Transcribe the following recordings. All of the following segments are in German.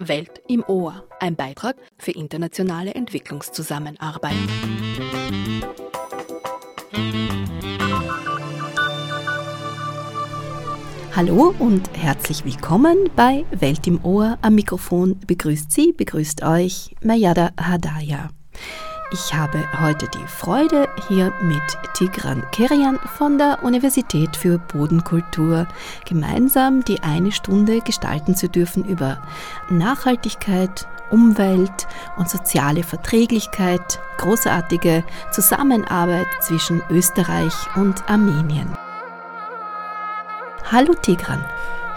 Welt im Ohr, ein Beitrag für internationale Entwicklungszusammenarbeit. Hallo und herzlich willkommen bei Welt im Ohr. Am Mikrofon begrüßt Sie, begrüßt euch Mayada Hadaya. Ich habe heute die Freude, hier mit Tigran Kerian von der Universität für Bodenkultur gemeinsam die eine Stunde gestalten zu dürfen über Nachhaltigkeit, Umwelt und soziale Verträglichkeit, großartige Zusammenarbeit zwischen Österreich und Armenien. Hallo Tigran.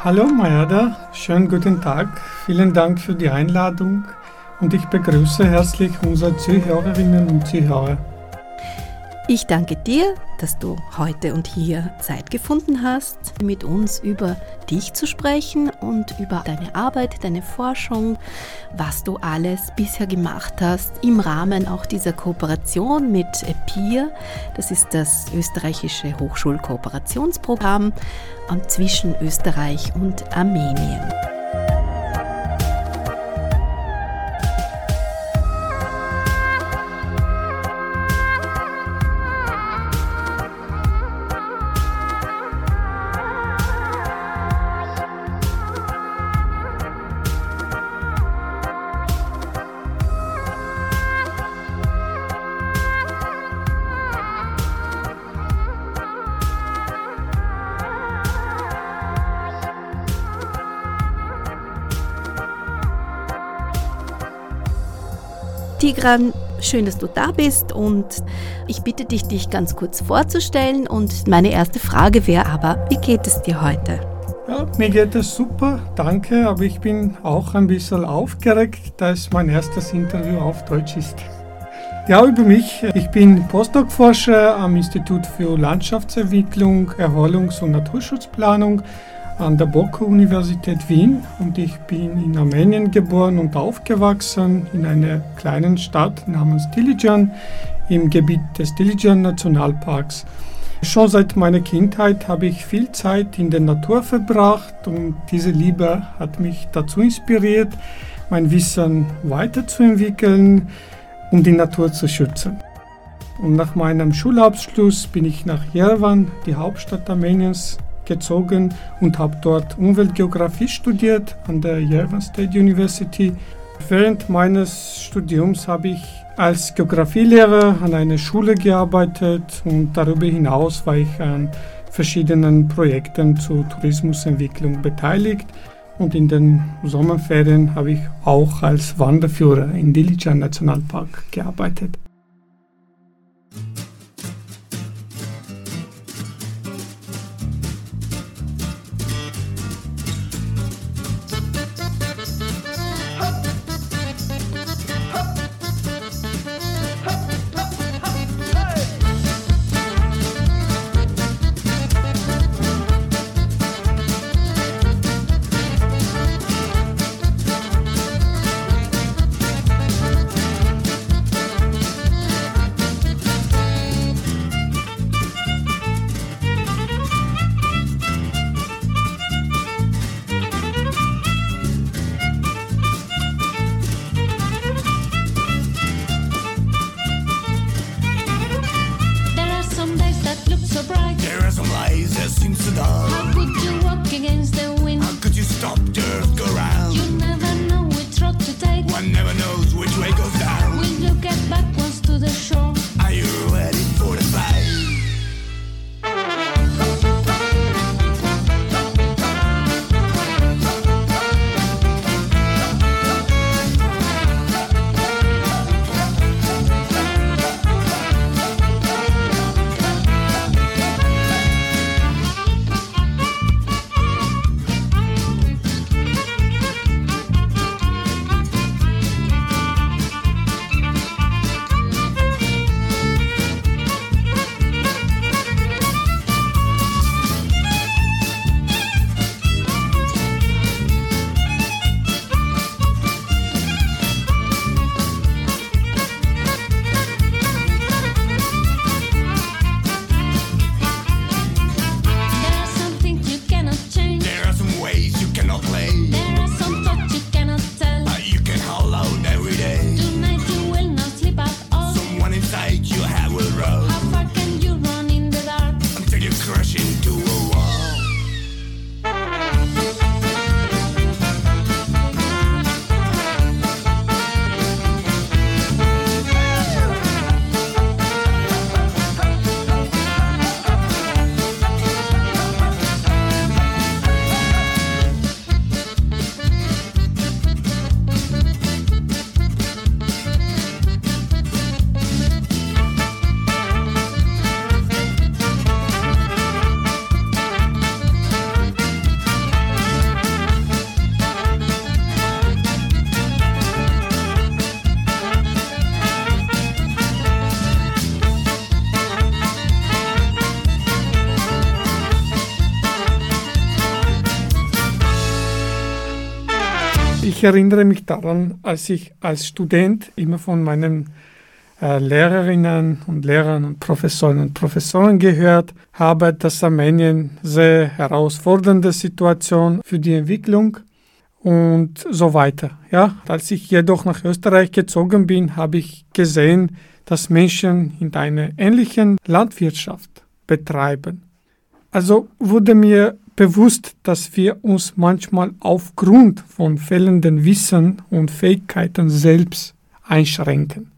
Hallo Mayada, schönen guten Tag. Vielen Dank für die Einladung und ich begrüße herzlich unsere Zuhörerinnen und Zuhörer. Ich danke dir, dass du heute und hier Zeit gefunden hast, mit uns über dich zu sprechen und über deine Arbeit, deine Forschung, was du alles bisher gemacht hast im Rahmen auch dieser Kooperation mit PIR. Das ist das österreichische Hochschulkooperationsprogramm zwischen Österreich und Armenien. Tigran, schön, dass du da bist und ich bitte dich, dich ganz kurz vorzustellen. Und meine erste Frage wäre aber, wie geht es dir heute? Ja, mir geht es super, danke, aber ich bin auch ein bisschen aufgeregt, da es mein erstes Interview auf Deutsch ist. Ja, über mich. Ich bin Postdoc-Forscher am Institut für Landschaftsentwicklung, Erholungs- und Naturschutzplanung an der Boku-Universität Wien und ich bin in Armenien geboren und aufgewachsen in einer kleinen Stadt namens Dilijan im Gebiet des Dilijan Nationalparks. Schon seit meiner Kindheit habe ich viel Zeit in der Natur verbracht und diese Liebe hat mich dazu inspiriert, mein Wissen weiterzuentwickeln, um die Natur zu schützen. Und nach meinem Schulabschluss bin ich nach Jerewan, die Hauptstadt Armeniens, gezogen und habe dort Umweltgeografie studiert an der Yerevan State University. Während meines Studiums habe ich als Geografielehrer an einer Schule gearbeitet und darüber hinaus war ich an verschiedenen Projekten zur Tourismusentwicklung beteiligt. Und in den Sommerferien habe ich auch als Wanderführer in Dilijan Nationalpark gearbeitet. Ich erinnere mich daran, als ich als Student immer von meinen äh, Lehrerinnen und Lehrern und Professoren und Professoren gehört habe, dass Armenien sehr herausfordernde Situation für die Entwicklung und so weiter. Ja, als ich jedoch nach Österreich gezogen bin, habe ich gesehen, dass Menschen in einer ähnlichen Landwirtschaft betreiben. Also wurde mir bewusst, dass wir uns manchmal aufgrund von fehlenden Wissen und Fähigkeiten selbst einschränken.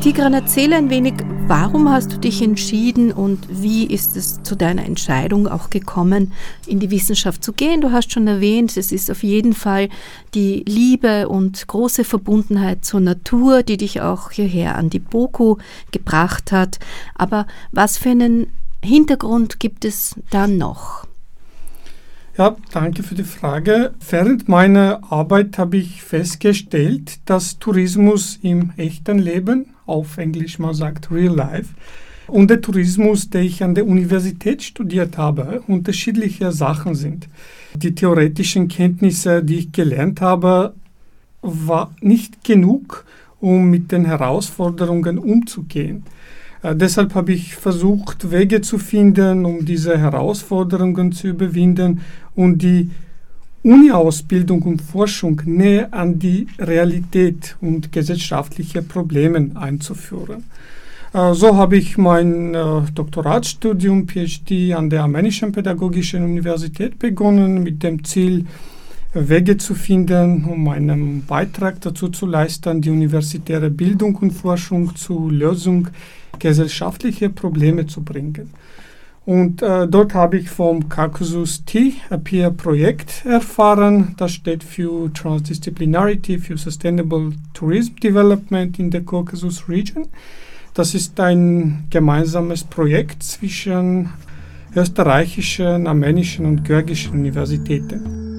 Tigran, erzähle ein wenig, warum hast du dich entschieden und wie ist es zu deiner Entscheidung auch gekommen, in die Wissenschaft zu gehen? Du hast schon erwähnt, es ist auf jeden Fall die Liebe und große Verbundenheit zur Natur, die dich auch hierher an die BOKU gebracht hat. Aber was für einen Hintergrund gibt es da noch? Ja, danke für die Frage. Während meiner Arbeit habe ich festgestellt, dass Tourismus im echten Leben auf Englisch man sagt Real Life. Und der Tourismus, den ich an der Universität studiert habe, unterschiedliche Sachen sind. Die theoretischen Kenntnisse, die ich gelernt habe, war nicht genug, um mit den Herausforderungen umzugehen. Äh, deshalb habe ich versucht, Wege zu finden, um diese Herausforderungen zu überwinden und die Uni-Ausbildung und Forschung näher an die Realität und gesellschaftliche Probleme einzuführen. Äh, so habe ich mein äh, Doktoratsstudium PhD an der Armenischen Pädagogischen Universität begonnen mit dem Ziel, Wege zu finden, um einen Beitrag dazu zu leisten, die universitäre Bildung und Forschung zur Lösung gesellschaftlicher Probleme zu bringen. Und äh, dort habe ich vom Caucasus T, ein Peer-Projekt, erfahren. Das steht für Transdisciplinarity, für Sustainable Tourism Development in der Caucasus Region. Das ist ein gemeinsames Projekt zwischen österreichischen, armenischen und georgischen Universitäten.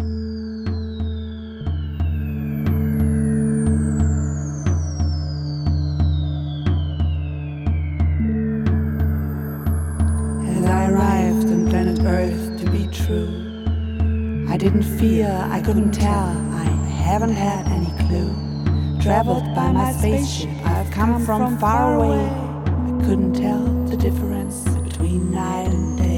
Didn't fear, I couldn't tell, I haven't had any clue. Traveled by my spaceship, I've come from far away. I couldn't tell the difference between night and day.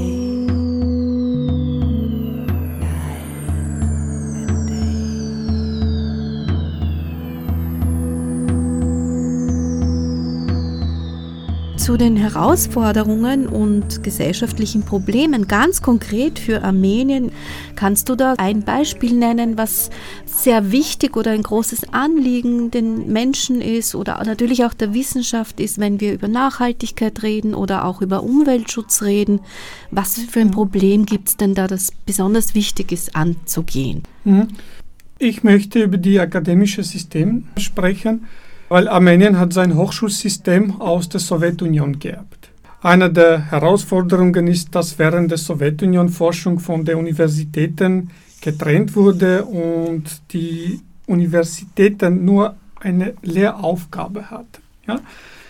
Zu den Herausforderungen und gesellschaftlichen Problemen ganz konkret für Armenien. Kannst du da ein Beispiel nennen, was sehr wichtig oder ein großes Anliegen den Menschen ist oder natürlich auch der Wissenschaft ist, wenn wir über Nachhaltigkeit reden oder auch über Umweltschutz reden? Was für ein Problem gibt es denn da, das besonders wichtig ist anzugehen? Mhm. Ich möchte über die akademische System sprechen weil Armenien hat sein Hochschulsystem aus der Sowjetunion geerbt. Eine der Herausforderungen ist, dass während der Sowjetunion Forschung von den Universitäten getrennt wurde und die Universitäten nur eine Lehraufgabe hatten. Ja?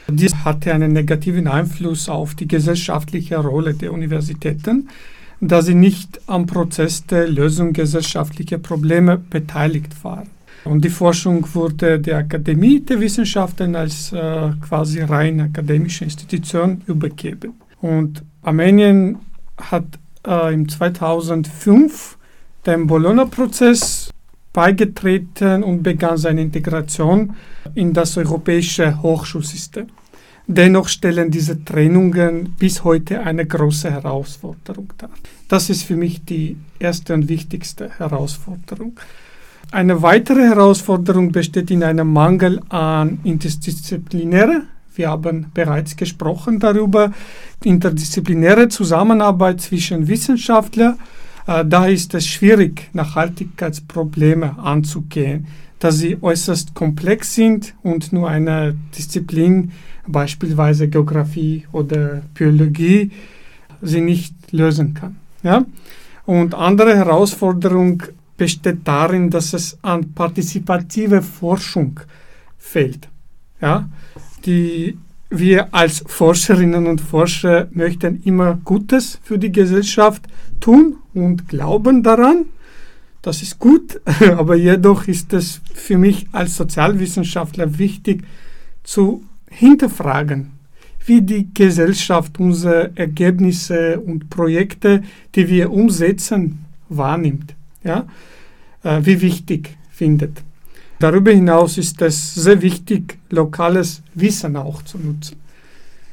Dies hatte einen negativen Einfluss auf die gesellschaftliche Rolle der Universitäten, da sie nicht am Prozess der Lösung gesellschaftlicher Probleme beteiligt waren. Und die Forschung wurde der Akademie der Wissenschaften als äh, quasi rein akademische Institution übergeben. Und Armenien hat äh, im 2005 dem Bologna-Prozess beigetreten und begann seine Integration in das europäische Hochschulsystem. Dennoch stellen diese Trennungen bis heute eine große Herausforderung dar. Das ist für mich die erste und wichtigste Herausforderung. Eine weitere Herausforderung besteht in einem Mangel an Interdisziplinäre. Wir haben bereits gesprochen darüber. Interdisziplinäre Zusammenarbeit zwischen Wissenschaftlern. Äh, da ist es schwierig, Nachhaltigkeitsprobleme anzugehen, da sie äußerst komplex sind und nur eine Disziplin, beispielsweise Geografie oder Biologie, sie nicht lösen kann. Ja? Und andere Herausforderung besteht darin, dass es an partizipative Forschung fehlt. Ja? Die wir als Forscherinnen und Forscher möchten immer Gutes für die Gesellschaft tun und glauben daran. Das ist gut, aber jedoch ist es für mich als Sozialwissenschaftler wichtig zu hinterfragen, wie die Gesellschaft unsere Ergebnisse und Projekte, die wir umsetzen, wahrnimmt, ja? Äh, wie wichtig findet. Darüber hinaus ist es sehr wichtig, lokales Wissen auch zu nutzen.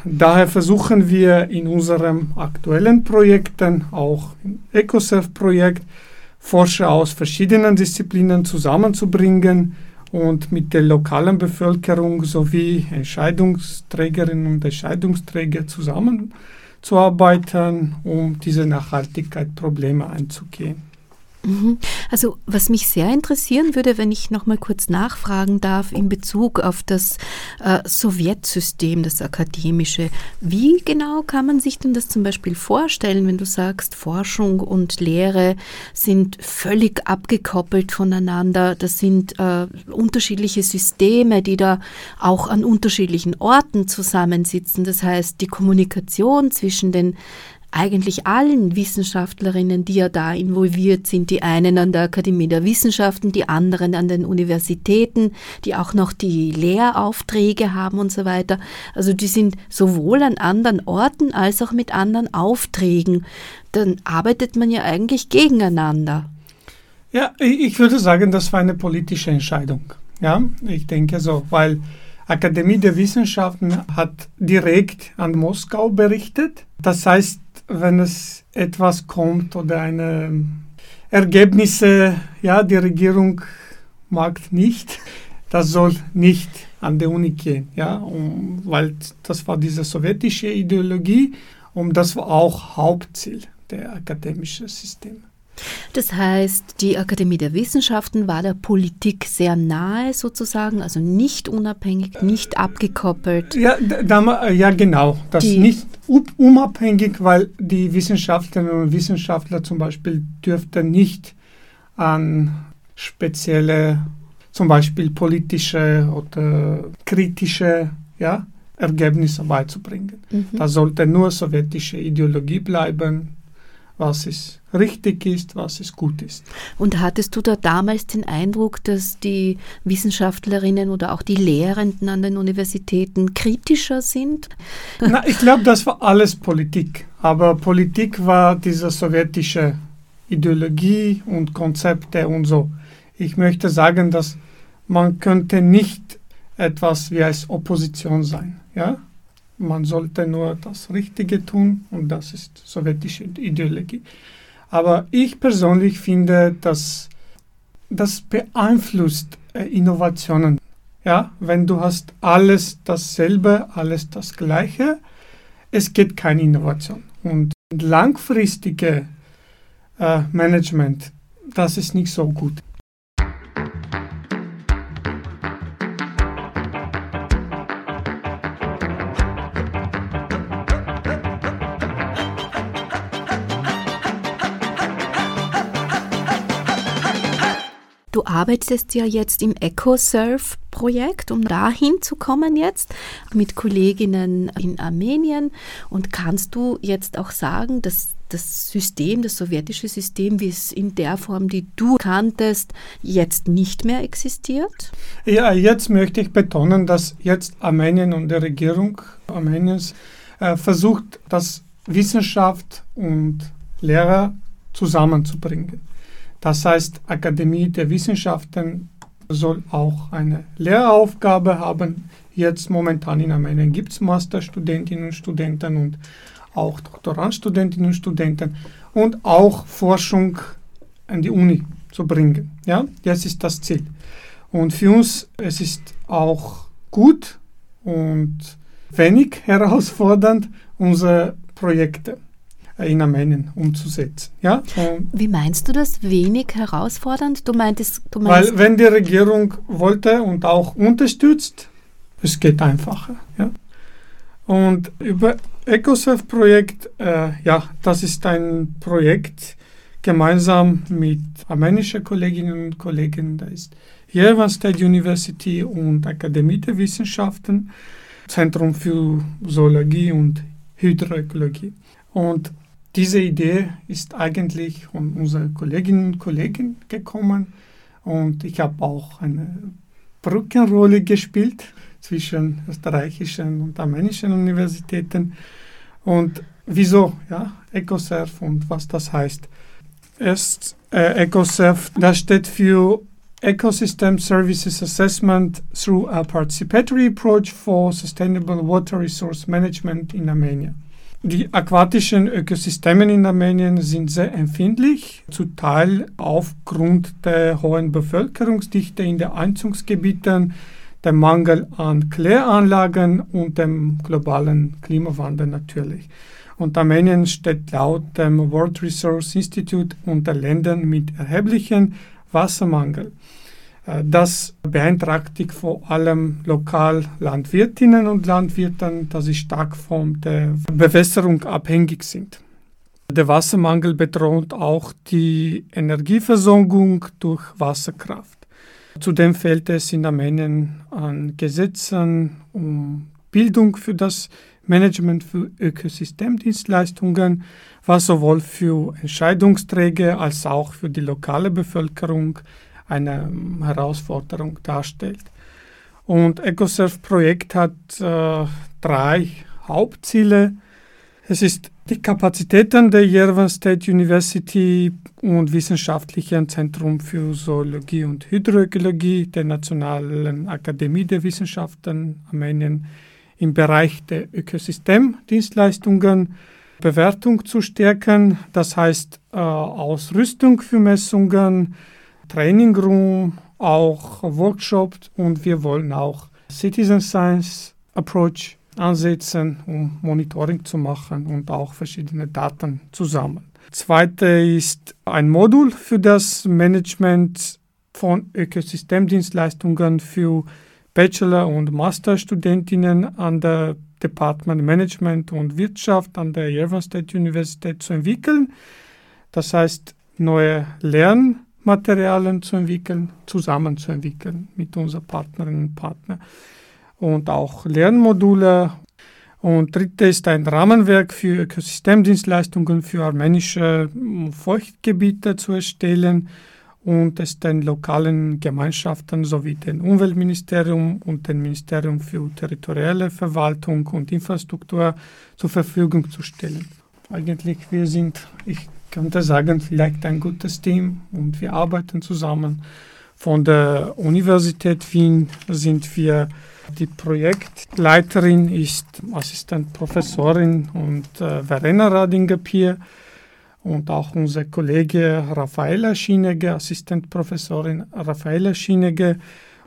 Daher versuchen wir in unserem aktuellen Projekten, auch im EcoSurf-Projekt, Forscher aus verschiedenen Disziplinen zusammenzubringen und mit der lokalen Bevölkerung sowie Entscheidungsträgerinnen und Entscheidungsträger zusammenzuarbeiten, um diese Nachhaltigkeitsprobleme anzugehen. Mhm. Also was mich sehr interessieren würde, wenn ich noch mal kurz nachfragen darf in Bezug auf das äh, Sowjetsystem, das akademische. Wie genau kann man sich denn das zum Beispiel vorstellen, wenn du sagst, Forschung und Lehre sind völlig abgekoppelt voneinander? Das sind äh, unterschiedliche Systeme, die da auch an unterschiedlichen Orten zusammensitzen. Das heißt, die Kommunikation zwischen den eigentlich allen Wissenschaftlerinnen, die ja da involviert sind, die einen an der Akademie der Wissenschaften, die anderen an den Universitäten, die auch noch die Lehraufträge haben und so weiter. Also die sind sowohl an anderen Orten als auch mit anderen Aufträgen. Dann arbeitet man ja eigentlich gegeneinander. Ja, ich würde sagen, das war eine politische Entscheidung. Ja, ich denke so, weil Akademie der Wissenschaften hat direkt an Moskau berichtet. Das heißt, wenn es etwas kommt oder eine Ergebnisse, ja, die Regierung mag nicht, das soll nicht an der Uni gehen, ja, um, weil das war diese sowjetische Ideologie und das war auch Hauptziel der akademischen Systeme. Das heißt, die Akademie der Wissenschaften war der Politik sehr nahe sozusagen, also nicht unabhängig, nicht abgekoppelt. Ja, da, ja genau. Das die, nicht unabhängig, weil die Wissenschaftlerinnen und Wissenschaftler zum Beispiel dürften nicht an spezielle, zum Beispiel politische oder kritische ja, Ergebnisse beizubringen. Mhm. Das sollte nur sowjetische Ideologie bleiben, was ist richtig ist, was es gut ist. Und hattest du da damals den Eindruck, dass die Wissenschaftlerinnen oder auch die Lehrenden an den Universitäten kritischer sind? Na, ich glaube, das war alles Politik. Aber Politik war diese sowjetische Ideologie und Konzepte und so. Ich möchte sagen, dass man könnte nicht etwas wie als Opposition sein. Ja? Man sollte nur das Richtige tun und das ist sowjetische Ideologie. Aber ich persönlich finde, dass das beeinflusst äh, Innovationen. Ja, wenn du hast alles dasselbe, alles das Gleiche, es geht keine Innovation. Und langfristige äh, Management, das ist nicht so gut. Arbeitest ja jetzt im EcoSurf-Projekt, um dahin zu kommen jetzt mit Kolleginnen in Armenien. Und kannst du jetzt auch sagen, dass das System, das sowjetische System, wie es in der Form, die du kanntest, jetzt nicht mehr existiert? Ja, jetzt möchte ich betonen, dass jetzt Armenien und die Regierung Armeniens äh, versucht, das Wissenschaft und Lehrer zusammenzubringen. Das heißt, Akademie der Wissenschaften soll auch eine Lehraufgabe haben. Jetzt momentan in Armenien gibt es Masterstudentinnen und Studenten und auch Doktorandstudentinnen und Studenten und auch Forschung an die Uni zu bringen. Ja, das ist das Ziel. Und für uns es ist auch gut und wenig herausfordernd unsere Projekte in Armenien umzusetzen. Ja? Wie meinst du das? Wenig herausfordernd? Du meintest, du meinst Weil wenn die Regierung wollte und auch unterstützt, es geht einfacher. Ja? Und über EcoSurf-Projekt, äh, ja, das ist ein Projekt gemeinsam mit armenischen Kolleginnen und Kollegen, da ist Yerevan State University und Akademie der Wissenschaften, Zentrum für Zoologie und Hydroökologie. Und diese Idee ist eigentlich von unseren Kolleginnen und Kollegen gekommen und ich habe auch eine Brückenrolle gespielt zwischen österreichischen und armenischen Universitäten. Und wieso, ja, EcoSurf und was das heißt. Erst äh, EcoSurf, das steht für Ecosystem Services Assessment through a Participatory Approach for Sustainable Water Resource Management in Armenien. Die aquatischen Ökosysteme in Armenien sind sehr empfindlich, zum Teil aufgrund der hohen Bevölkerungsdichte in den Einzugsgebieten, dem Mangel an Kläranlagen und dem globalen Klimawandel natürlich. Und Armenien steht laut dem World Resource Institute unter Ländern mit erheblichem Wassermangel. Äh, das beeinträchtigt vor allem lokal Landwirtinnen und Landwirten, da sie stark von der Bewässerung abhängig sind. Der Wassermangel bedroht auch die Energieversorgung durch Wasserkraft. Zudem fehlt es in Armenien an Gesetzen um Bildung für das Management für Ökosystemdienstleistungen, was sowohl für Entscheidungsträger als auch für die lokale Bevölkerung eine ähm, Herausforderung darstellt. Und EcoSurf-Projekt hat äh, drei Hauptziele. Es ist die Kapazitäten der Yerevan State University und Wissenschaftlichen Zentrum für Zoologie und Hydroökologie der Nationalen Akademie der Wissenschaften Armenien im Bereich der Ökosystemdienstleistungen Bewertung zu stärken, das heißt äh, Ausrüstung für Messungen, Training Room, auch Workshops und wir wollen auch Citizen Science Approach ansetzen, um Monitoring zu machen und auch verschiedene Daten zu sammeln. Zweite ist ein Modul für das Management von Ökosystemdienstleistungen für Bachelor- und Masterstudentinnen an der Department Management und Wirtschaft an der Yerevan State University zu entwickeln. Das heißt, neue Lern- Materialien zu entwickeln, zusammenzuentwickeln mit unseren Partnerinnen und Partnern. Und auch Lernmodule. Und dritte ist ein Rahmenwerk für Ökosystemdienstleistungen für armenische Feuchtgebiete zu erstellen und es den lokalen Gemeinschaften sowie dem Umweltministerium und dem Ministerium für territoriale Verwaltung und Infrastruktur zur Verfügung zu stellen. Eigentlich, wir sind, ich könnte sagen, vielleicht ein gutes Team und wir arbeiten zusammen. Von der Universität Wien sind wir, die Projektleiterin ist Assistentprofessorin und äh, Verena Radinger-Pier und auch unser Kollege Raffaella Schinege, Assistentprofessorin Raffaella Schinege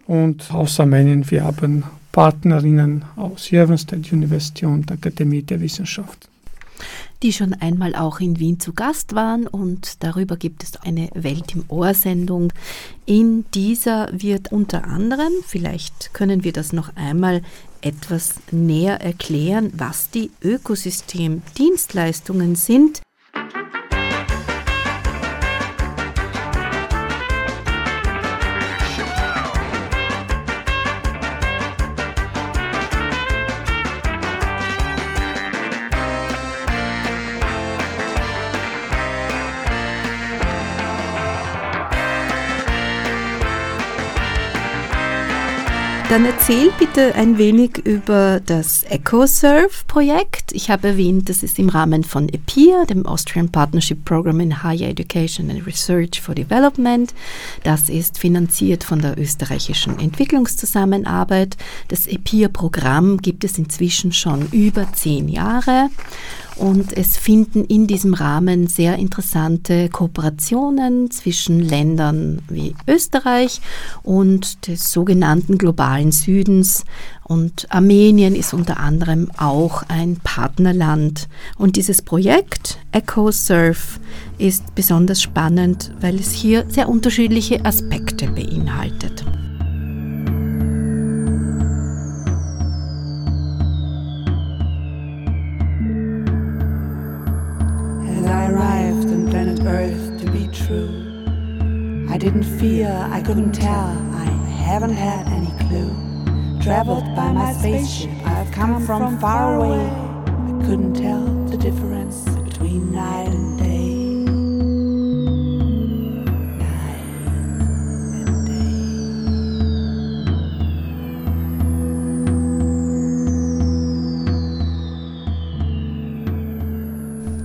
und aus Armenien. Wir haben Partnerinnen aus Yerevan State University und Akademie der Wissenschaften die schon einmal auch in Wien zu Gast waren und darüber gibt es eine Welt im Ohr Sendung. In dieser wird unter anderem, vielleicht können wir das noch einmal etwas näher erklären, was die Ökosystemdienstleistungen sind. Dann erzähl bitte ein wenig über das EcoSurf-Projekt. Ich habe erwähnt, das ist im Rahmen von EPIR, dem Austrian Partnership Program in Higher Education and Research for Development. Das ist finanziert von der österreichischen Entwicklungszusammenarbeit. Das EPIR-Programm gibt es inzwischen schon über zehn Jahre und es finden in diesem Rahmen sehr interessante Kooperationen zwischen Ländern wie Österreich und des sogenannten globalen Südens. Und Armenien ist unter anderem auch ein Partnerland. Und dieses Projekt EcoSurf ist besonders spannend, weil es hier sehr unterschiedliche Aspekte beinhaltet. Fear, I couldn't tell. I haven't had any clue. Traveled by my spaceship, I've come from far away. I couldn't tell the difference between. Night and day.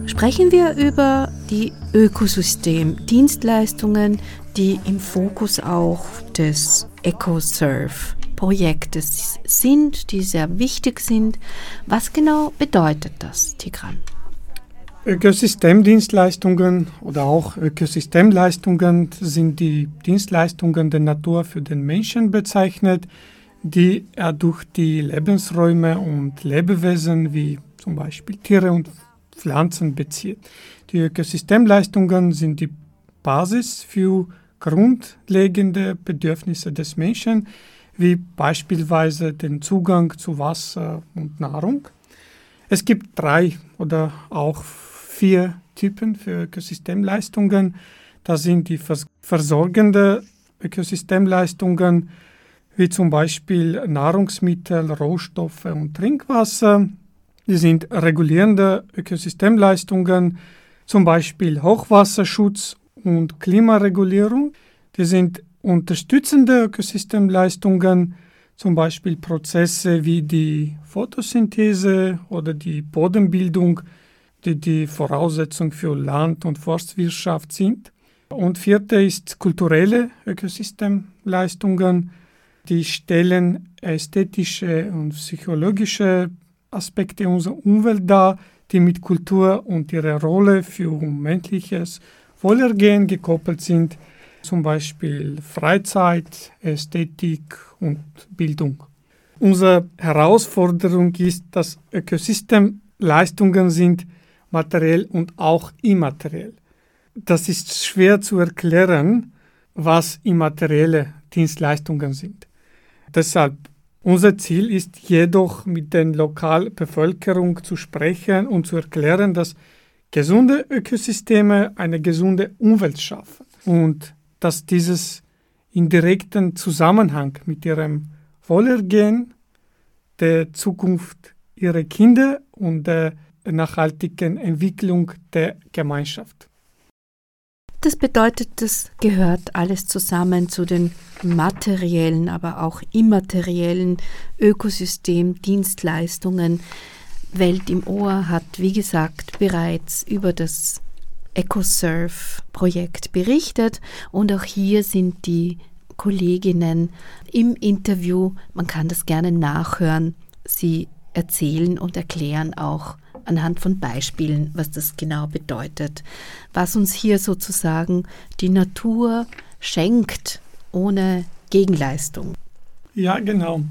Sprechen wir über die Ökosystemdienstleistungen, die im Fokus auch des EcoServe-Projektes sind, die sehr wichtig sind. Was genau bedeutet das, Tigran? Ökosystemdienstleistungen oder auch Ökosystemleistungen sind die Dienstleistungen der Natur für den Menschen bezeichnet, die er durch die Lebensräume und Lebewesen wie zum Beispiel Tiere und Pflanzen bezieht. Die Ökosystemleistungen sind die Basis für grundlegende Bedürfnisse des Menschen, wie beispielsweise den Zugang zu Wasser und Nahrung. Es gibt drei oder auch vier Typen für Ökosystemleistungen. Das sind die vers versorgende Ökosystemleistungen, wie zum Beispiel Nahrungsmittel, Rohstoffe und Trinkwasser. Die sind regulierende Ökosystemleistungen, zum Beispiel Hochwasserschutz und Klimaregulierung. Die sind unterstützende Ökosystemleistungen, zum Beispiel Prozesse wie die Photosynthese oder die Bodenbildung, die die Voraussetzung für Land- und Forstwirtschaft sind. Und vierte ist kulturelle Ökosystemleistungen, die stellen ästhetische und psychologische Aspekte unserer Umwelt dar, die mit Kultur und ihrer Rolle für menschliches Wohlergehen gekoppelt sind, zum Beispiel Freizeit, Ästhetik und Bildung. Unsere Herausforderung ist, dass Ökosystemleistungen sind materiell und auch immateriell. Das ist schwer zu erklären, was immaterielle Dienstleistungen sind. Deshalb unser Ziel ist jedoch, mit der Lokalbevölkerung zu sprechen und zu erklären, dass gesunde Ökosysteme eine gesunde Umwelt schaffen und dass dieses in direkten Zusammenhang mit ihrem Wohlergehen, der Zukunft ihrer Kinder und der nachhaltigen Entwicklung der Gemeinschaft. Das bedeutet, das gehört alles zusammen zu den materiellen, aber auch immateriellen Ökosystemdienstleistungen. Welt im Ohr hat, wie gesagt, bereits über das EcoSurf-Projekt berichtet und auch hier sind die Kolleginnen im Interview. Man kann das gerne nachhören. Sie erzählen und erklären auch anhand von Beispielen, was das genau bedeutet, was uns hier sozusagen die Natur schenkt ohne Gegenleistung. Ja, genau.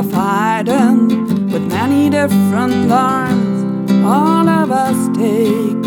of hiding with many different lines. All of us take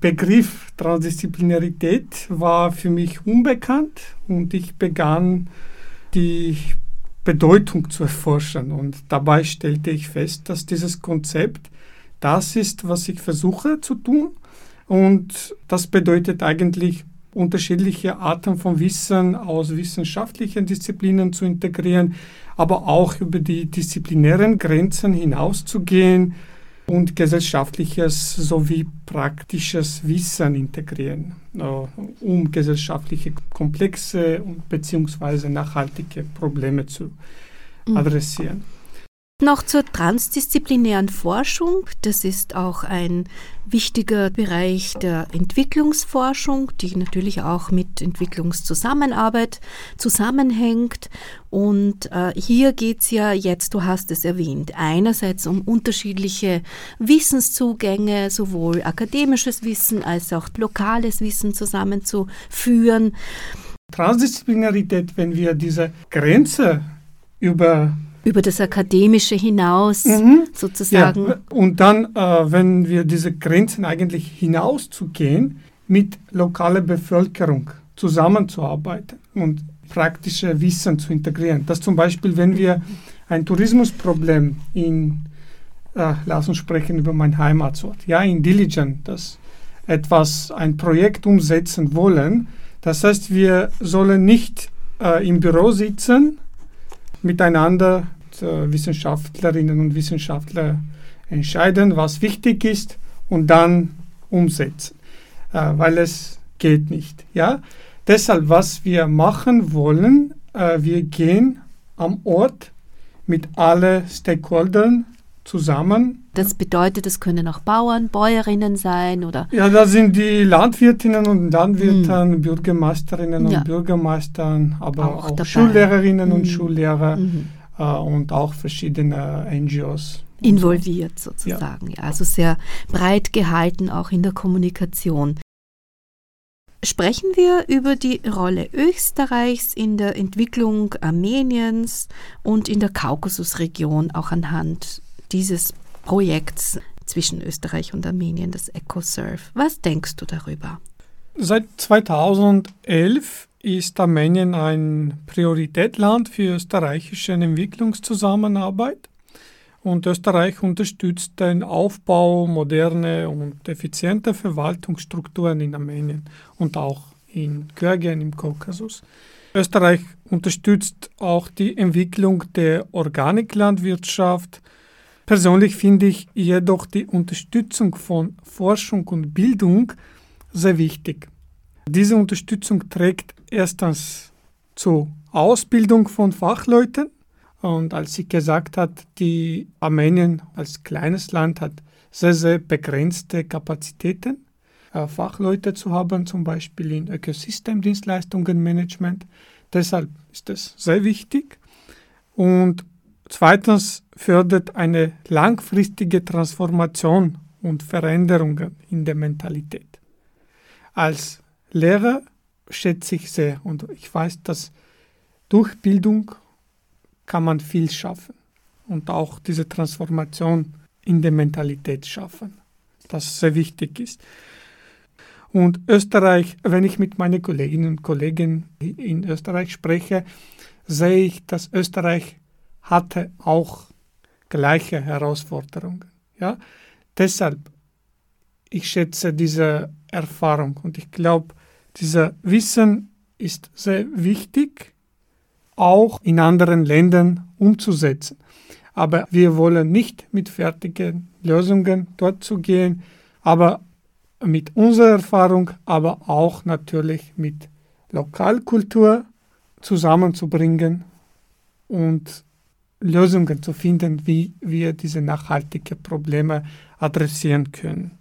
Begriff Transdisziplinarität war für mich unbekannt und ich begann die Bedeutung zu erforschen. Und dabei stellte ich fest, dass dieses Konzept das ist, was ich versuche zu tun. Und das bedeutet eigentlich, unterschiedliche Arten von Wissen aus wissenschaftlichen Disziplinen zu integrieren, aber auch über die disziplinären Grenzen hinauszugehen und gesellschaftliches sowie praktisches Wissen integrieren, äh, um gesellschaftliche komplexe und beziehungsweise nachhaltige Probleme zu adressieren. Noch zur transdisziplinären Forschung. Das ist auch ein wichtiger Bereich der Entwicklungsforschung, die natürlich auch mit Entwicklungszusammenarbeit zusammenhängt. Und äh, hier geht es ja jetzt, du hast es erwähnt, einerseits um unterschiedliche Wissenszugänge, sowohl akademisches Wissen als auch lokales Wissen zusammenzuführen. Transdisziplinarität, wenn wir diese Grenze über Über das Akademische hinaus Mhm. sozusagen. Ja, und dann, äh, wenn wir diese Grenzen eigentlich hinauszugehen, mit lokaler Bevölkerung zusammenzuarbeiten und praktische Wissen zu integrieren. Dass zum Beispiel, wenn wir ein Tourismusproblem in, äh, lass uns sprechen über mein Heimatort, ja, in Diligent, das etwas, ein Projekt umsetzen wollen. Das heißt, wir sollen nicht äh, im Büro sitzen, miteinander äh, Wissenschaftlerinnen und Wissenschaftler entscheiden, was wichtig ist und dann umsetzen, äh, weil es geht nicht. Ja? Deshalb, was wir machen wollen, äh, wir gehen am Ort mit allen Stakeholdern zusammen. Das bedeutet, es können auch Bauern, Bäuerinnen sein oder Ja, da sind die Landwirtinnen und Landwirten, Bürgermeisterinnen Ja. und Bürgermeistern, aber Auch auch. Schullehrerinnen und Mhm. Schullehrer mhm. äh, und auch verschiedene NGOs. involviert sozusagen. Ja. also sehr breit gehalten, auch in der Kommunikation. Sprechen wir über die Rolle Österreichs in der Entwicklung Armeniens und in der Kaukasusregion, auch anhand dieses Projekts zwischen Österreich und Armenien, das EcoSurf. Was denkst du darüber? Seit 2011 ist Armenien ein Prioritätland für österreichische Entwicklungszusammenarbeit und Österreich unterstützt den Aufbau moderner und effizienter Verwaltungsstrukturen in Armenien und auch in Georgien im Kaukasus. Österreich unterstützt auch die Entwicklung der Organiklandwirtschaft. Persönlich finde ich jedoch die Unterstützung von Forschung und Bildung sehr wichtig. Diese Unterstützung trägt erstens zur Ausbildung von Fachleuten. Und als sie gesagt hat, die Armenien als kleines Land hat sehr, sehr begrenzte Kapazitäten, äh, Fachleute zu haben, zum Beispiel in Ökosystemdienstleistungen-Management. Deshalb ist das sehr wichtig. Und zweitens fördert eine langfristige Transformation und Veränderungen in der Mentalität. Als Lehrer schätze ich sehr und ich weiß, dass durch Bildung kann man viel schaffen. und auch diese Transformation in der Mentalität schaffen, das sehr wichtig ist. Und Österreich, wenn ich mit meinen Kolleginnen und Kollegen in Österreich spreche, sehe ich, dass Österreich hatte auch gleiche Herausforderungen. Ja? Deshalb, ich schätze diese Erfahrung und ich glaube, dieser Wissen ist sehr wichtig, auch in anderen Ländern umzusetzen. Aber wir wollen nicht mit fertigen Lösungen dort zu gehen, aber mit unserer Erfahrung, aber auch natürlich mit Lokalkultur zusammenzubringen und Lösungen zu finden, wie wir diese nachhaltigen Probleme adressieren können.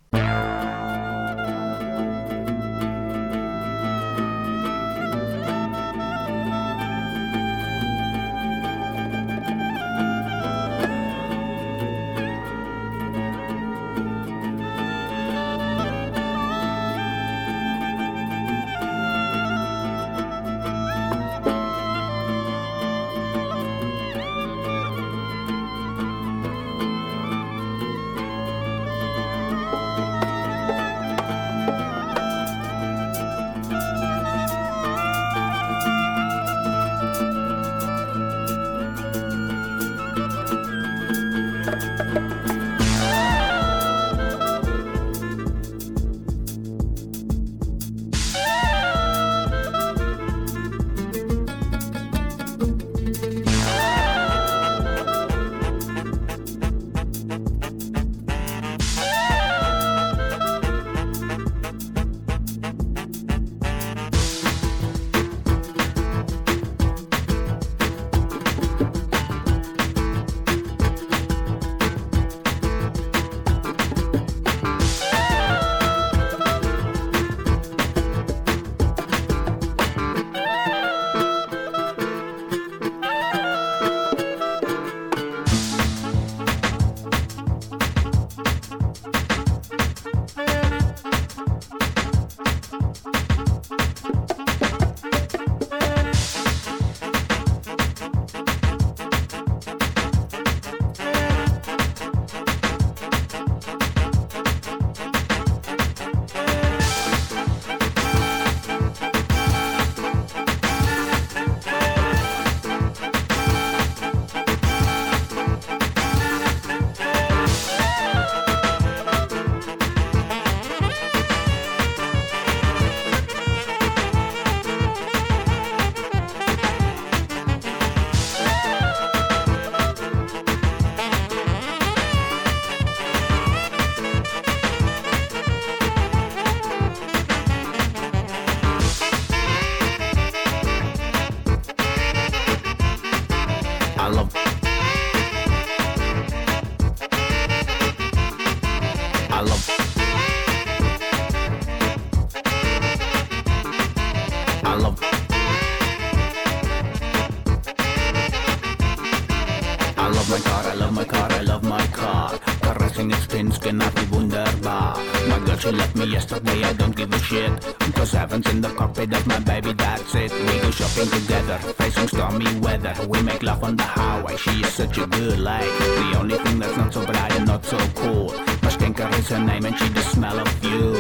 Yesterday, I don't give a shit. Cause heaven's in the cockpit of my baby, that's it. We go shopping together, facing stormy weather. We make love on the highway, she is such a good lady. The only thing that's not so bright and not so cool. Mashkenka is her name and she the smell of you.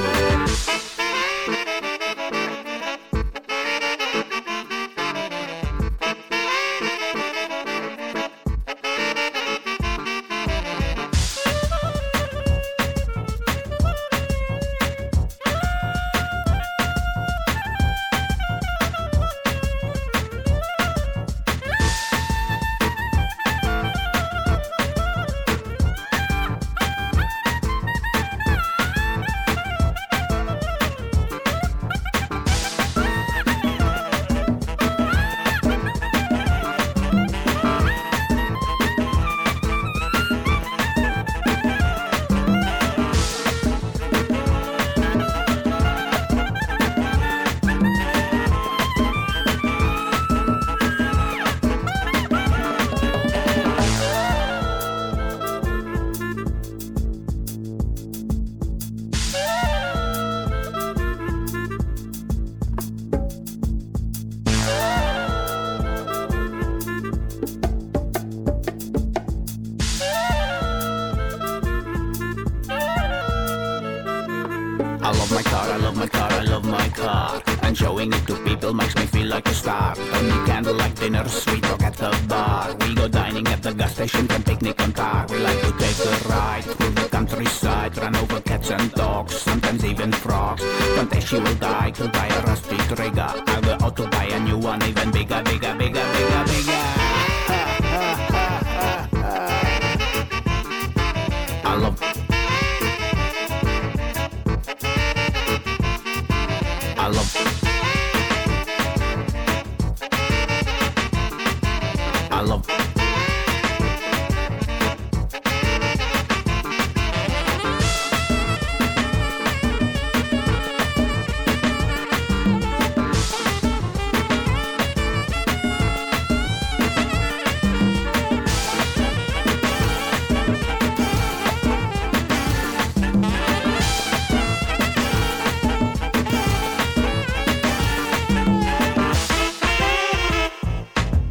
Station, can picnic car. We like to take a ride through the countryside, run over cats and dogs, sometimes even frogs. One day she will die, could buy a rusty trigger. I will auto buy a new one, even bigger, bigger,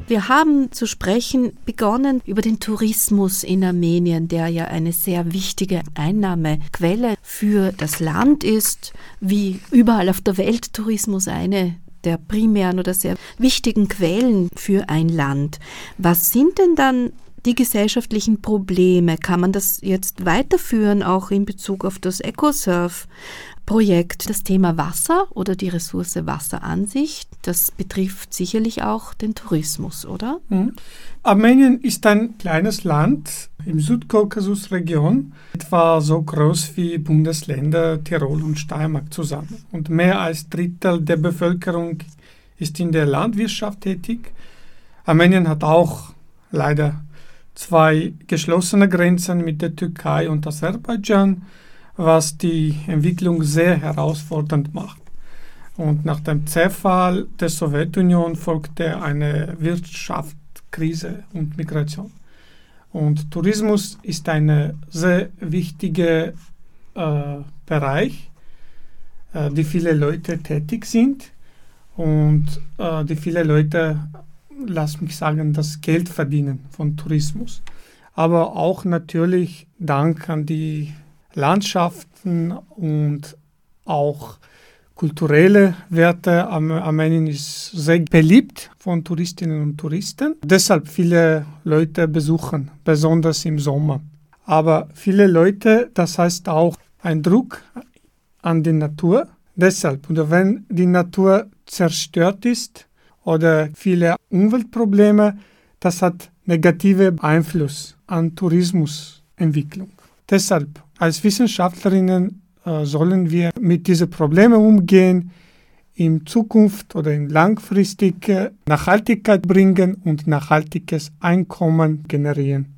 Wir haben zu sprechen begonnen über den Tourismus in Armenien, der ja eine sehr wichtige Einnahmequelle für das Land ist, wie überall auf der Welt Tourismus eine der primären oder sehr wichtigen Quellen für ein Land. Was sind denn dann die gesellschaftlichen Probleme? Kann man das jetzt weiterführen, auch in Bezug auf das EcoSurf? Projekt das Thema Wasser oder die Ressource Wasser an sich. Das betrifft sicherlich auch den Tourismus, oder? Mhm. Armenien ist ein kleines Land im Südkaukasus-Region, etwa so groß wie Bundesländer Tirol und Steiermark zusammen. Und mehr als Drittel der Bevölkerung ist in der Landwirtschaft tätig. Armenien hat auch leider zwei geschlossene Grenzen mit der Türkei und Aserbaidschan was die Entwicklung sehr herausfordernd macht. Und nach dem Zerfall der Sowjetunion folgte eine Wirtschaftskrise und Migration. Und Tourismus ist ein sehr wichtiger äh, Bereich, äh, die viele Leute tätig sind und äh, die viele Leute, lass mich sagen, das Geld verdienen von Tourismus. Aber auch natürlich Dank an die Landschaften und auch kulturelle Werte. Armenien ist sehr beliebt von Touristinnen und Touristen. Deshalb viele Leute besuchen, besonders im Sommer. Aber viele Leute, das heißt auch ein Druck an die Natur. Deshalb, oder wenn die Natur zerstört ist oder viele Umweltprobleme, das hat negative Einfluss an Tourismusentwicklung. Deshalb als Wissenschaftlerinnen äh, sollen wir mit diesen Problemen umgehen, in Zukunft oder in langfristige Nachhaltigkeit bringen und nachhaltiges Einkommen generieren.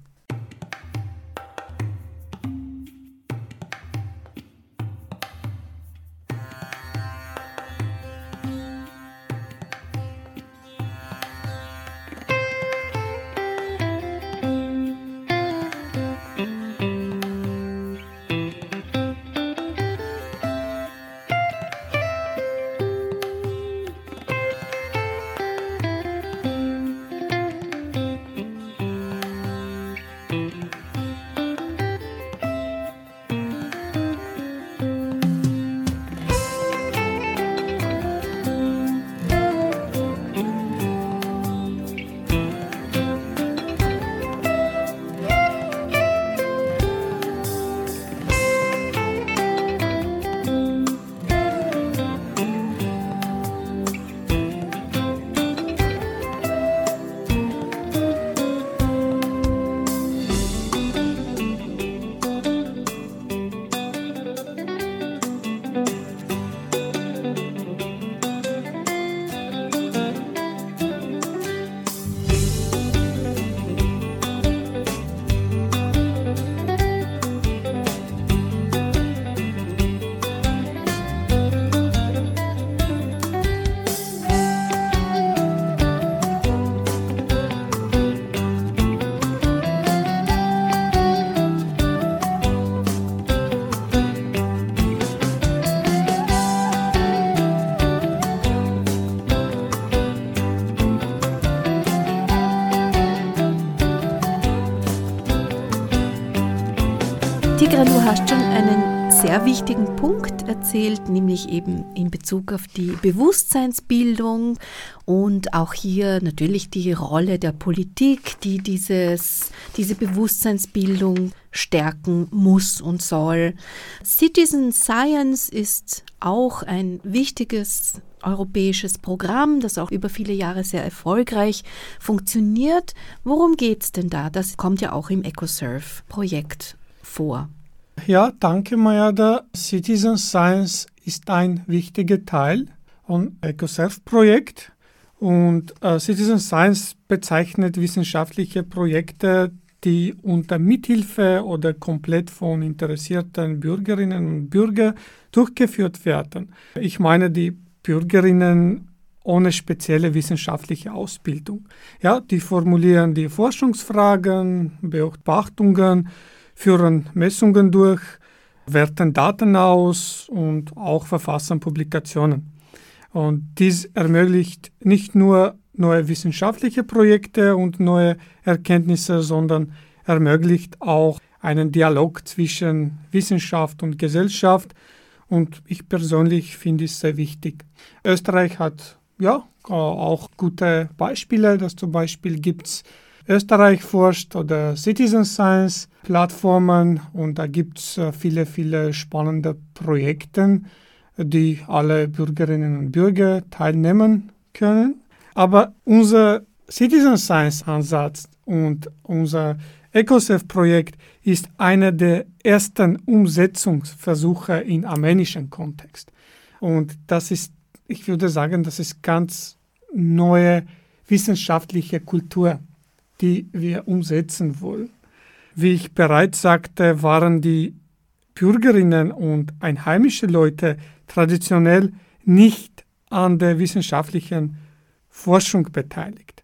Sehr wichtigen Punkt erzählt, nämlich eben in Bezug auf die Bewusstseinsbildung und auch hier natürlich die Rolle der Politik, die dieses, diese Bewusstseinsbildung stärken muss und soll. Citizen Science ist auch ein wichtiges europäisches Programm, das auch über viele Jahre sehr erfolgreich funktioniert. Worum geht es denn da? Das kommt ja auch im EcoSurf-Projekt vor. Ja, danke, Mayada. Citizen Science ist ein wichtiger Teil von EcoSurf-Projekt. Und äh, Citizen Science bezeichnet wissenschaftliche Projekte, die unter Mithilfe oder komplett von interessierten Bürgerinnen und Bürgern durchgeführt werden. Ich meine die Bürgerinnen ohne spezielle wissenschaftliche Ausbildung. Ja, die formulieren die Forschungsfragen, Beobachtungen, führen Messungen durch, werten Daten aus und auch verfassen Publikationen. Und dies ermöglicht nicht nur neue wissenschaftliche Projekte und neue Erkenntnisse, sondern ermöglicht auch einen Dialog zwischen Wissenschaft und Gesellschaft. Und ich persönlich finde es sehr wichtig. Österreich hat ja auch gute Beispiele. Das zum Beispiel gibt es Österreich forscht oder Citizen Science Plattformen und da gibt es äh, viele, viele spannende Projekte, die alle Bürgerinnen und Bürger teilnehmen können. Aber unser Citizen Science Ansatz und unser EcoSafe-Projekt ist einer der ersten Umsetzungsversuche im armenischen Kontext. Und das ist, ich würde sagen, das ist ganz neue wissenschaftliche Kultur, die wir umsetzen wollen. Wie ich bereits sagte, waren die Bürgerinnen und einheimische Leute traditionell nicht an der wissenschaftlichen Forschung beteiligt.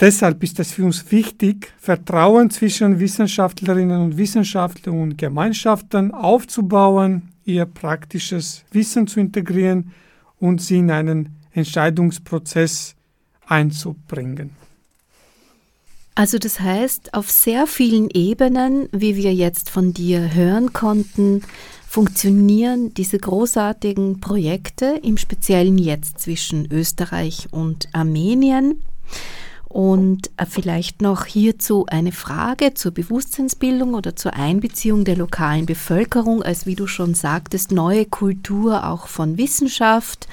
Deshalb ist es für uns wichtig, Vertrauen zwischen Wissenschaftlerinnen und Wissenschaftlern und Gemeinschaften aufzubauen, ihr praktisches Wissen zu integrieren und sie in einen Entscheidungsprozess einzubringen. Also das heißt, auf sehr vielen Ebenen, wie wir jetzt von dir hören konnten, funktionieren diese großartigen Projekte, im Speziellen jetzt zwischen Österreich und Armenien. Und äh, vielleicht noch hierzu eine Frage zur Bewusstseinsbildung oder zur Einbeziehung der lokalen Bevölkerung als, wie du schon sagtest, neue Kultur auch von Wissenschaft.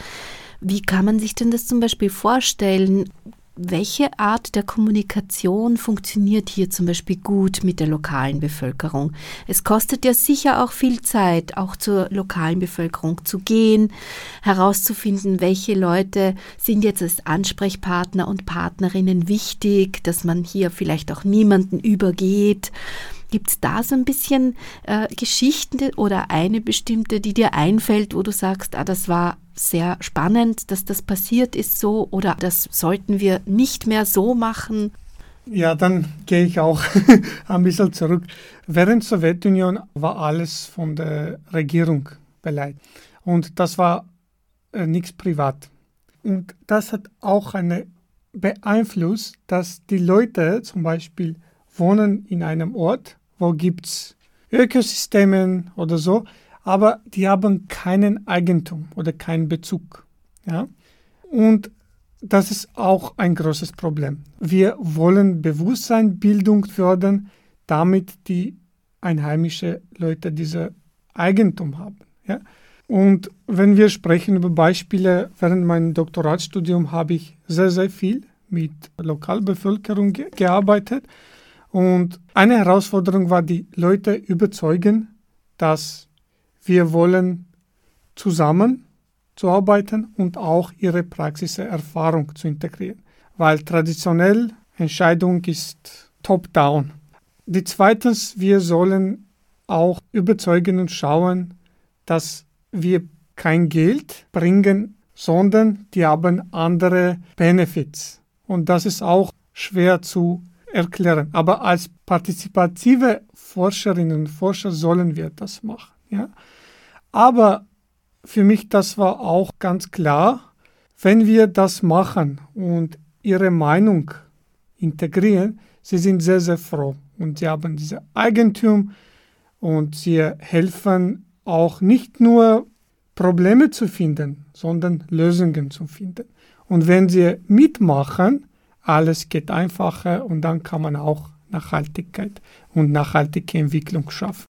Wie kann man sich denn das zum Beispiel vorstellen? Welche Art der Kommunikation funktioniert hier zum Beispiel gut mit der lokalen Bevölkerung? Es kostet ja sicher auch viel Zeit, auch zur lokalen Bevölkerung zu gehen, herauszufinden, welche Leute sind jetzt als Ansprechpartner und Partnerinnen wichtig, dass man hier vielleicht auch niemanden übergeht. Gibt es da so ein bisschen äh, Geschichten oder eine bestimmte, die dir einfällt, wo du sagst, ah, das war sehr spannend, dass das passiert ist so oder das sollten wir nicht mehr so machen? Ja, dann gehe ich auch ein bisschen zurück. Während der Sowjetunion war alles von der Regierung beleidigt. Und das war äh, nichts privat. Und das hat auch eine beeinflusst, dass die Leute zum Beispiel wohnen in einem Ort, wo es Ökosysteme oder so, aber die haben keinen Eigentum oder keinen Bezug. Ja? Und das ist auch ein großes Problem. Wir wollen Bewusstseinbildung fördern, damit die einheimischen Leute diese Eigentum haben. Ja? Und wenn wir sprechen über Beispiele, während meinem Doktoratstudium habe ich sehr, sehr viel mit Lokalbevölkerung ge gearbeitet. Und eine Herausforderung war, die Leute überzeugen, dass wir wollen zusammen zu arbeiten und auch ihre praxische Erfahrung zu integrieren, weil traditionell Entscheidung ist top-down. Die zweitens, wir sollen auch überzeugen und schauen, dass wir kein Geld bringen, sondern die haben andere Benefits. Und das ist auch schwer zu erklären. Aber als partizipative Forscherinnen und Forscher sollen wir das machen. Ja? Aber für mich, das war auch ganz klar, wenn wir das machen und ihre Meinung integrieren, sie sind sehr, sehr froh und sie haben dieses Eigentum und sie helfen auch nicht nur Probleme zu finden, sondern Lösungen zu finden. Und wenn sie mitmachen, alles geht einfacher und dann kann man auch Nachhaltigkeit und nachhaltige Entwicklung schaffen.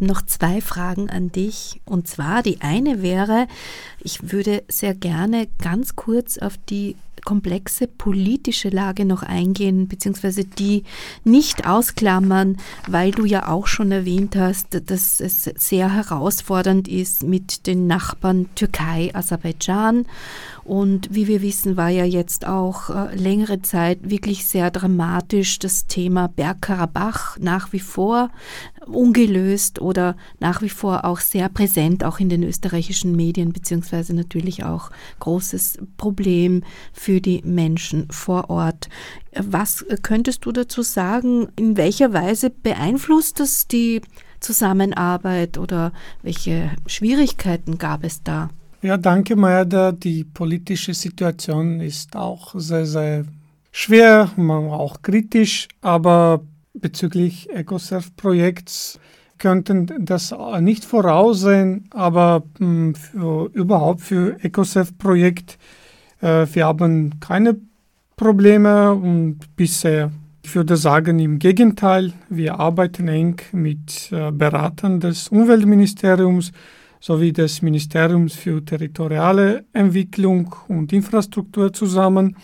Habe noch zwei Fragen an dich. Und zwar die eine wäre, ich würde sehr gerne ganz kurz auf die komplexe politische Lage noch eingehen, beziehungsweise die nicht ausklammern, weil du ja auch schon erwähnt hast, dass es sehr herausfordernd ist mit den Nachbarn Türkei, Aserbaidschan. Und wie wir wissen, war ja jetzt auch äh, längere Zeit wirklich sehr dramatisch das Thema Bergkarabach nach wie vor ungelöst oder nach wie vor auch sehr präsent, auch in den österreichischen Medien, beziehungsweise natürlich auch großes Problem für die Menschen vor Ort. Was könntest du dazu sagen? In welcher Weise beeinflusst das die Zusammenarbeit oder welche Schwierigkeiten gab es da? Ja, danke, Mayada. Die politische Situation ist auch sehr, sehr schwer, auch kritisch, aber bezüglich EcoSurf-Projekts könnten das nicht voraussehen, aber hm, für, überhaupt für EcoSurf-Projekt, äh, wir haben keine Probleme und bisher, ich würde sagen, im Gegenteil, wir arbeiten eng mit äh, Beratern des Umweltministeriums sowie des Ministeriums für territoriale Entwicklung und Infrastruktur zusammen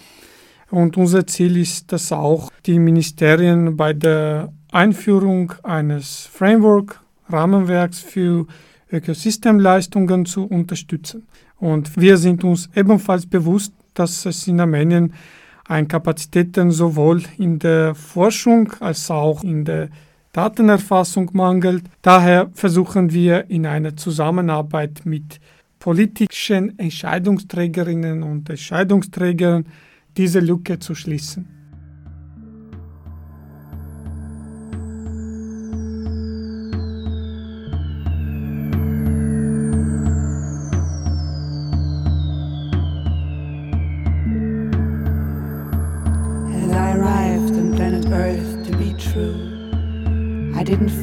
und unser Ziel ist dass auch, die Ministerien bei der Einführung eines Framework, Rahmenwerks für Ökosystemleistungen zu unterstützen. Und wir sind uns ebenfalls bewusst, dass es in Armenien an Kapazitäten sowohl in der Forschung als auch in der Datenerfassung mangelt. Daher versuchen wir in einer Zusammenarbeit mit politischen Entscheidungsträgerinnen und Entscheidungsträgern diese Lücke zu schließen.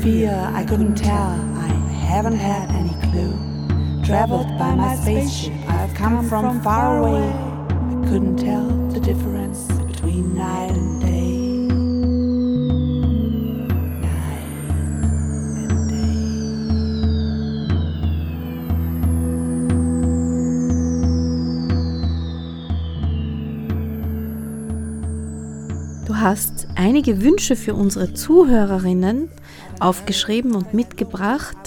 Fear, I couldn't tell, I haven't had any clue. Traveled by my spaceship, I've come from far away. I couldn't tell the difference between night and day. Night and day. Du hast einige Wünsche für unsere Zuhörerinnen aufgeschrieben und mitgebracht.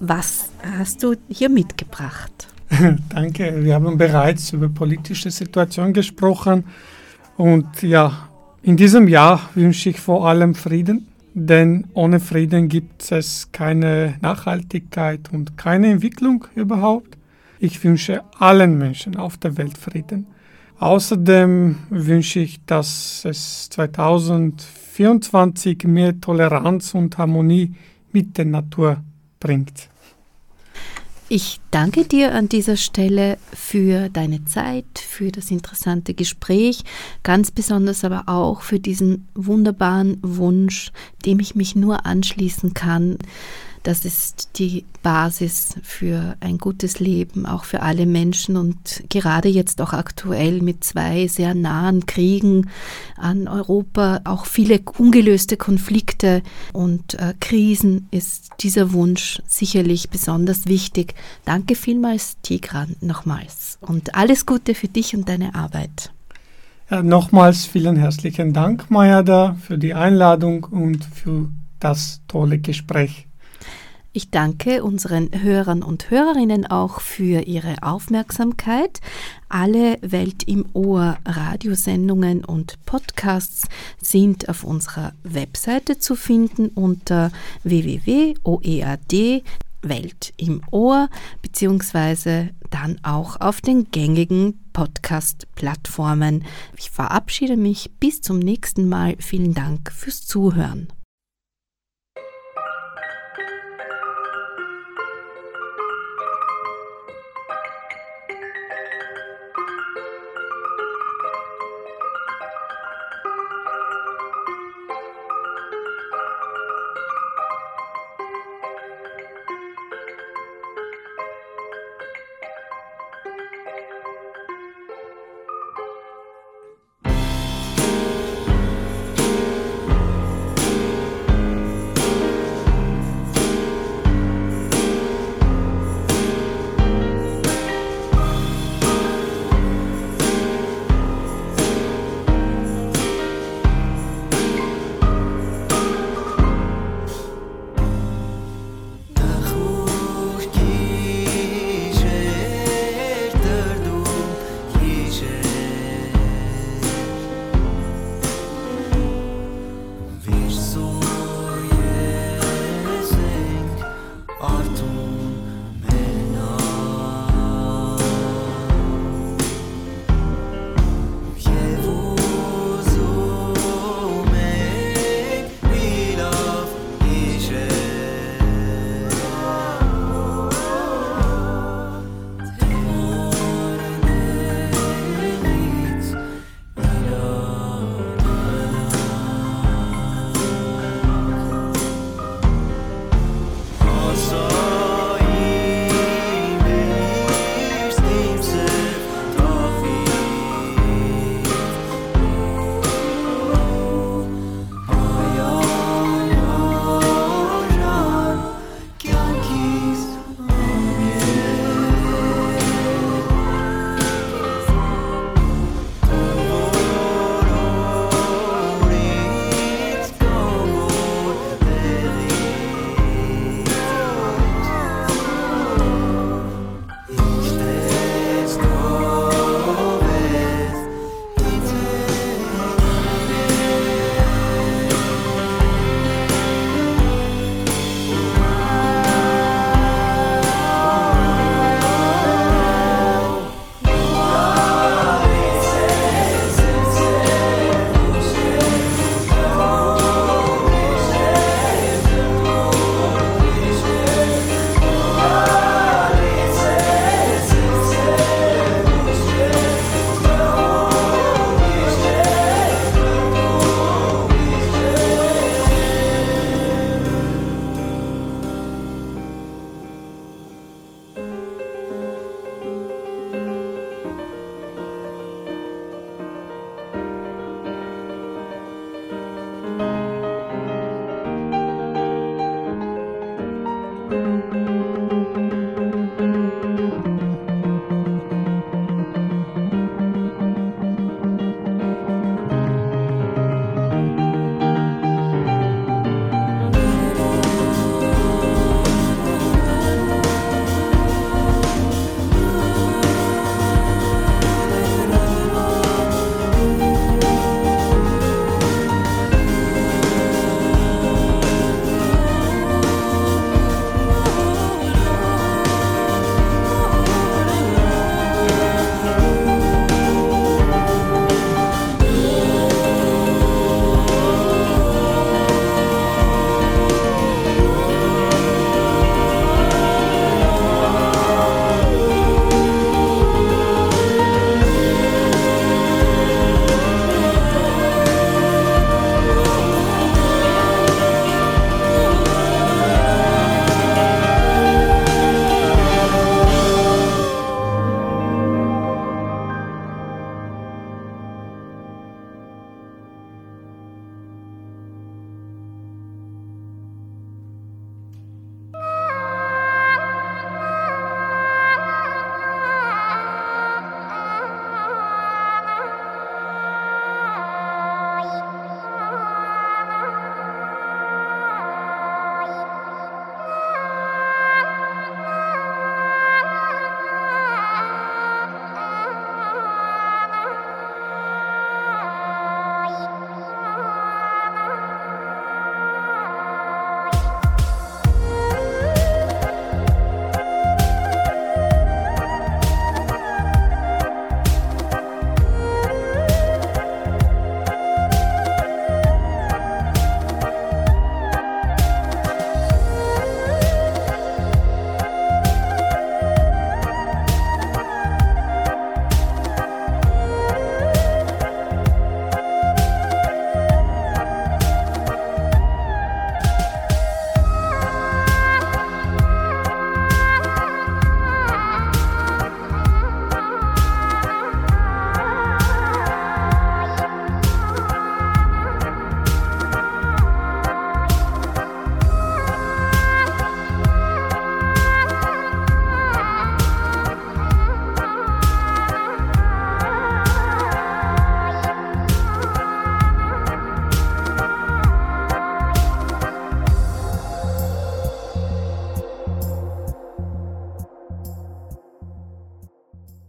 Was hast du hier mitgebracht? Danke. Wir haben bereits über politische Situation gesprochen und ja, in diesem Jahr wünsche ich vor allem Frieden, denn ohne Frieden gibt es keine Nachhaltigkeit und keine Entwicklung überhaupt. Ich wünsche allen Menschen auf der Welt Frieden. Außerdem wünsche ich, dass es 2024 mehr Toleranz und Harmonie mit der Natur bringt. Ich danke dir an dieser Stelle für deine Zeit, für das interessante Gespräch, ganz besonders aber auch für diesen wunderbaren Wunsch, dem ich mich nur anschließen kann. Das ist die Basis für ein gutes Leben, auch für alle Menschen und gerade jetzt auch aktuell mit zwei sehr nahen Kriegen an Europa, auch viele ungelöste Konflikte und äh, Krisen ist dieser Wunsch sicherlich besonders wichtig. Danke vielmals, Tigran, nochmals und alles Gute für dich und deine Arbeit. Ja, nochmals vielen herzlichen Dank, Mayada, für die Einladung und für das tolle Gespräch. Ich danke unseren Hörern und Hörerinnen auch für ihre Aufmerksamkeit. Alle Welt im Ohr Radiosendungen und Podcasts sind auf unserer Webseite zu finden unter www.oead Welt im Ohr beziehungsweise dann auch auf den gängigen Podcast-Plattformen. Ich verabschiede mich bis zum nächsten Mal. Vielen Dank fürs Zuhören.